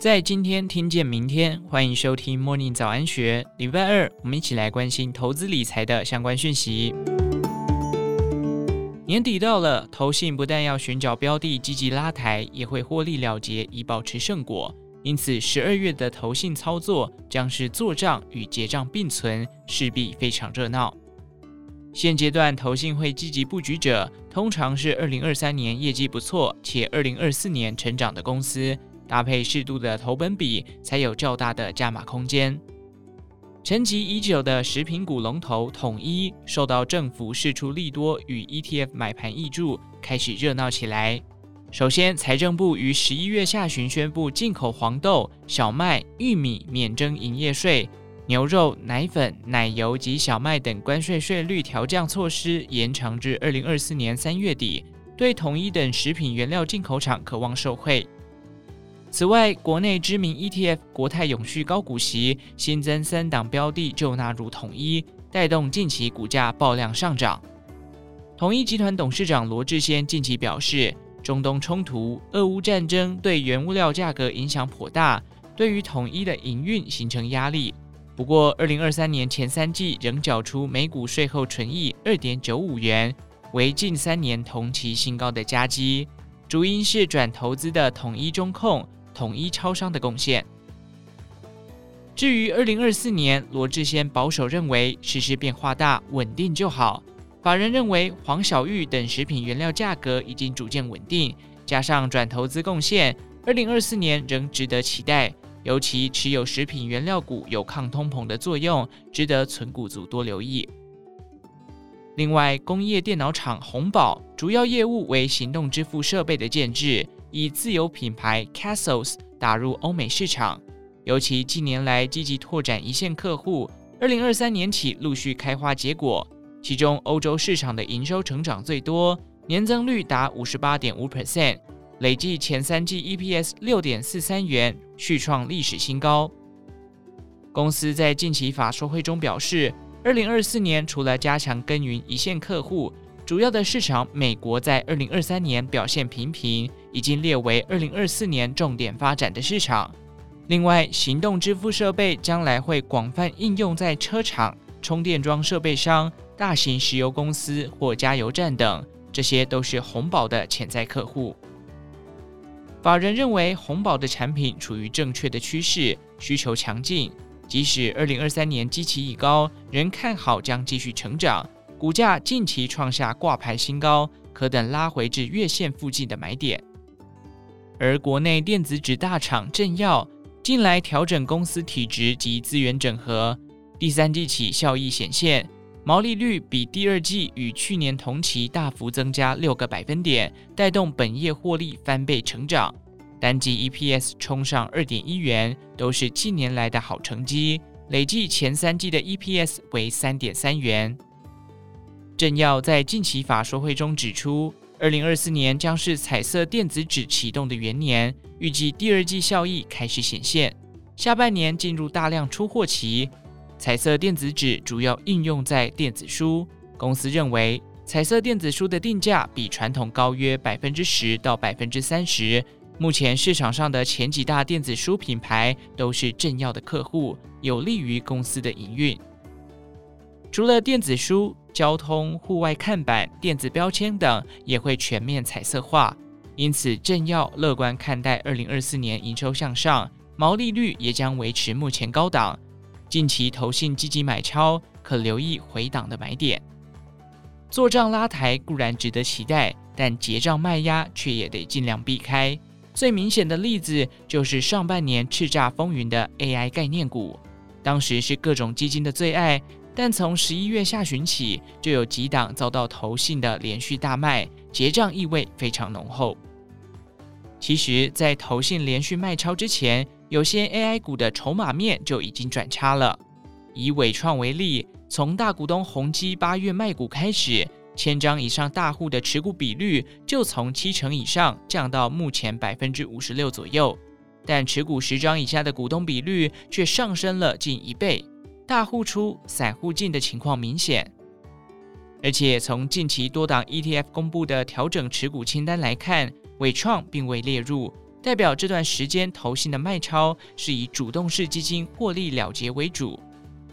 在今天听见明天，欢迎收听 Morning 早安学。礼拜二，我们一起来关心投资理财的相关讯息。年底到了，投信不但要寻找标的积极拉抬，也会获利了结以保持胜果。因此，十二月的投信操作将是做账与结账并存，势必非常热闹。现阶段投信会积极布局者，通常是二零二三年业绩不错且二零二四年成长的公司。搭配适度的投本比，才有较大的加码空间。沉寂已久的食品股龙头统一，受到政府释出利多与 ETF 买盘挹注，开始热闹起来。首先，财政部于十一月下旬宣布，进口黄豆、小麦、玉米免征营业税，牛肉、奶粉、奶油及小麦等关税税率调降措施延长至二零二四年三月底，对统一等食品原料进口厂可望受惠。此外，国内知名 ETF 国泰永续高股息新增三档标的就纳入统一，带动近期股价爆量上涨。统一集团董事长罗志先近期表示，中东冲突、俄乌战争对原物料价格影响颇大，对于统一的营运形成压力。不过，二零二三年前三季仍缴出每股税后纯益二点九五元，为近三年同期新高的佳绩。主因是转投资的统一中控。统一超商的贡献。至于二零二四年，罗志先保守认为世事变化大，稳定就好。法人认为黄小玉等食品原料价格已经逐渐稳定，加上转投资贡献，二零二四年仍值得期待。尤其持有食品原料股有抗通膨的作用，值得存股族多留意。另外，工业电脑厂鸿宝主要业务为行动支付设备的建置。以自有品牌 Castles 打入欧美市场，尤其近年来积极拓展一线客户，二零二三年起陆续开花结果。其中欧洲市场的营收成长最多，年增率达五十八点五 percent，累计前三季 EPS 六点四三元，续创历史新高。公司在近期法说会中表示，二零二四年除了加强耕耘一线客户。主要的市场，美国在二零二三年表现平平，已经列为二零二四年重点发展的市场。另外，行动支付设备将来会广泛应用在车厂、充电桩设备商、大型石油公司或加油站等，这些都是红宝的潜在客户。法人认为，红宝的产品处于正确的趋势，需求强劲，即使二零二三年基期已高，仍看好将继续成长。股价近期创下挂牌新高，可等拉回至月线附近的买点。而国内电子纸大厂正燿近来调整公司体质及资源整合，第三季起效益显现，毛利率比第二季与去年同期大幅增加六个百分点，带动本业获利翻倍成长，单季 EPS 冲上二点一元，都是近年来的好成绩。累计前三季的 EPS 为三点三元。正燿在近期法说会中指出，二零二四年将是彩色电子纸启动的元年，预计第二季效益开始显现，下半年进入大量出货期。彩色电子纸主要应用在电子书，公司认为彩色电子书的定价比传统高约百分之十到百分之三十。目前市场上的前几大电子书品牌都是正燿的客户，有利于公司的营运。除了电子书，交通、户外看板、电子标签等也会全面彩色化，因此正要乐观看待二零二四年营收向上，毛利率也将维持目前高档。近期投信积极买超，可留意回档的买点。做账拉抬固然值得期待，但结账卖压却也得尽量避开。最明显的例子就是上半年叱咤风云的 AI 概念股，当时是各种基金的最爱。但从十一月下旬起，就有几档遭到投信的连续大卖，结账意味非常浓厚。其实，在投信连续卖超之前，有些 AI 股的筹码面就已经转差了。以伟创为例，从大股东宏基八月卖股开始，千张以上大户的持股比率就从七成以上降到目前百分之五十六左右，但持股十张以下的股东比率却上升了近一倍。大户出，散户进的情况明显，而且从近期多档 ETF 公布的调整持股清单来看，伟创并未列入，代表这段时间投信的卖超是以主动式基金获利了结为主。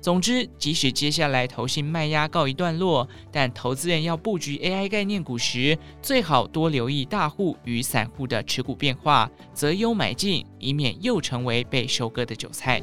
总之，即使接下来投信卖压告一段落，但投资人要布局 AI 概念股时，最好多留意大户与散户的持股变化，择优买进，以免又成为被收割的韭菜。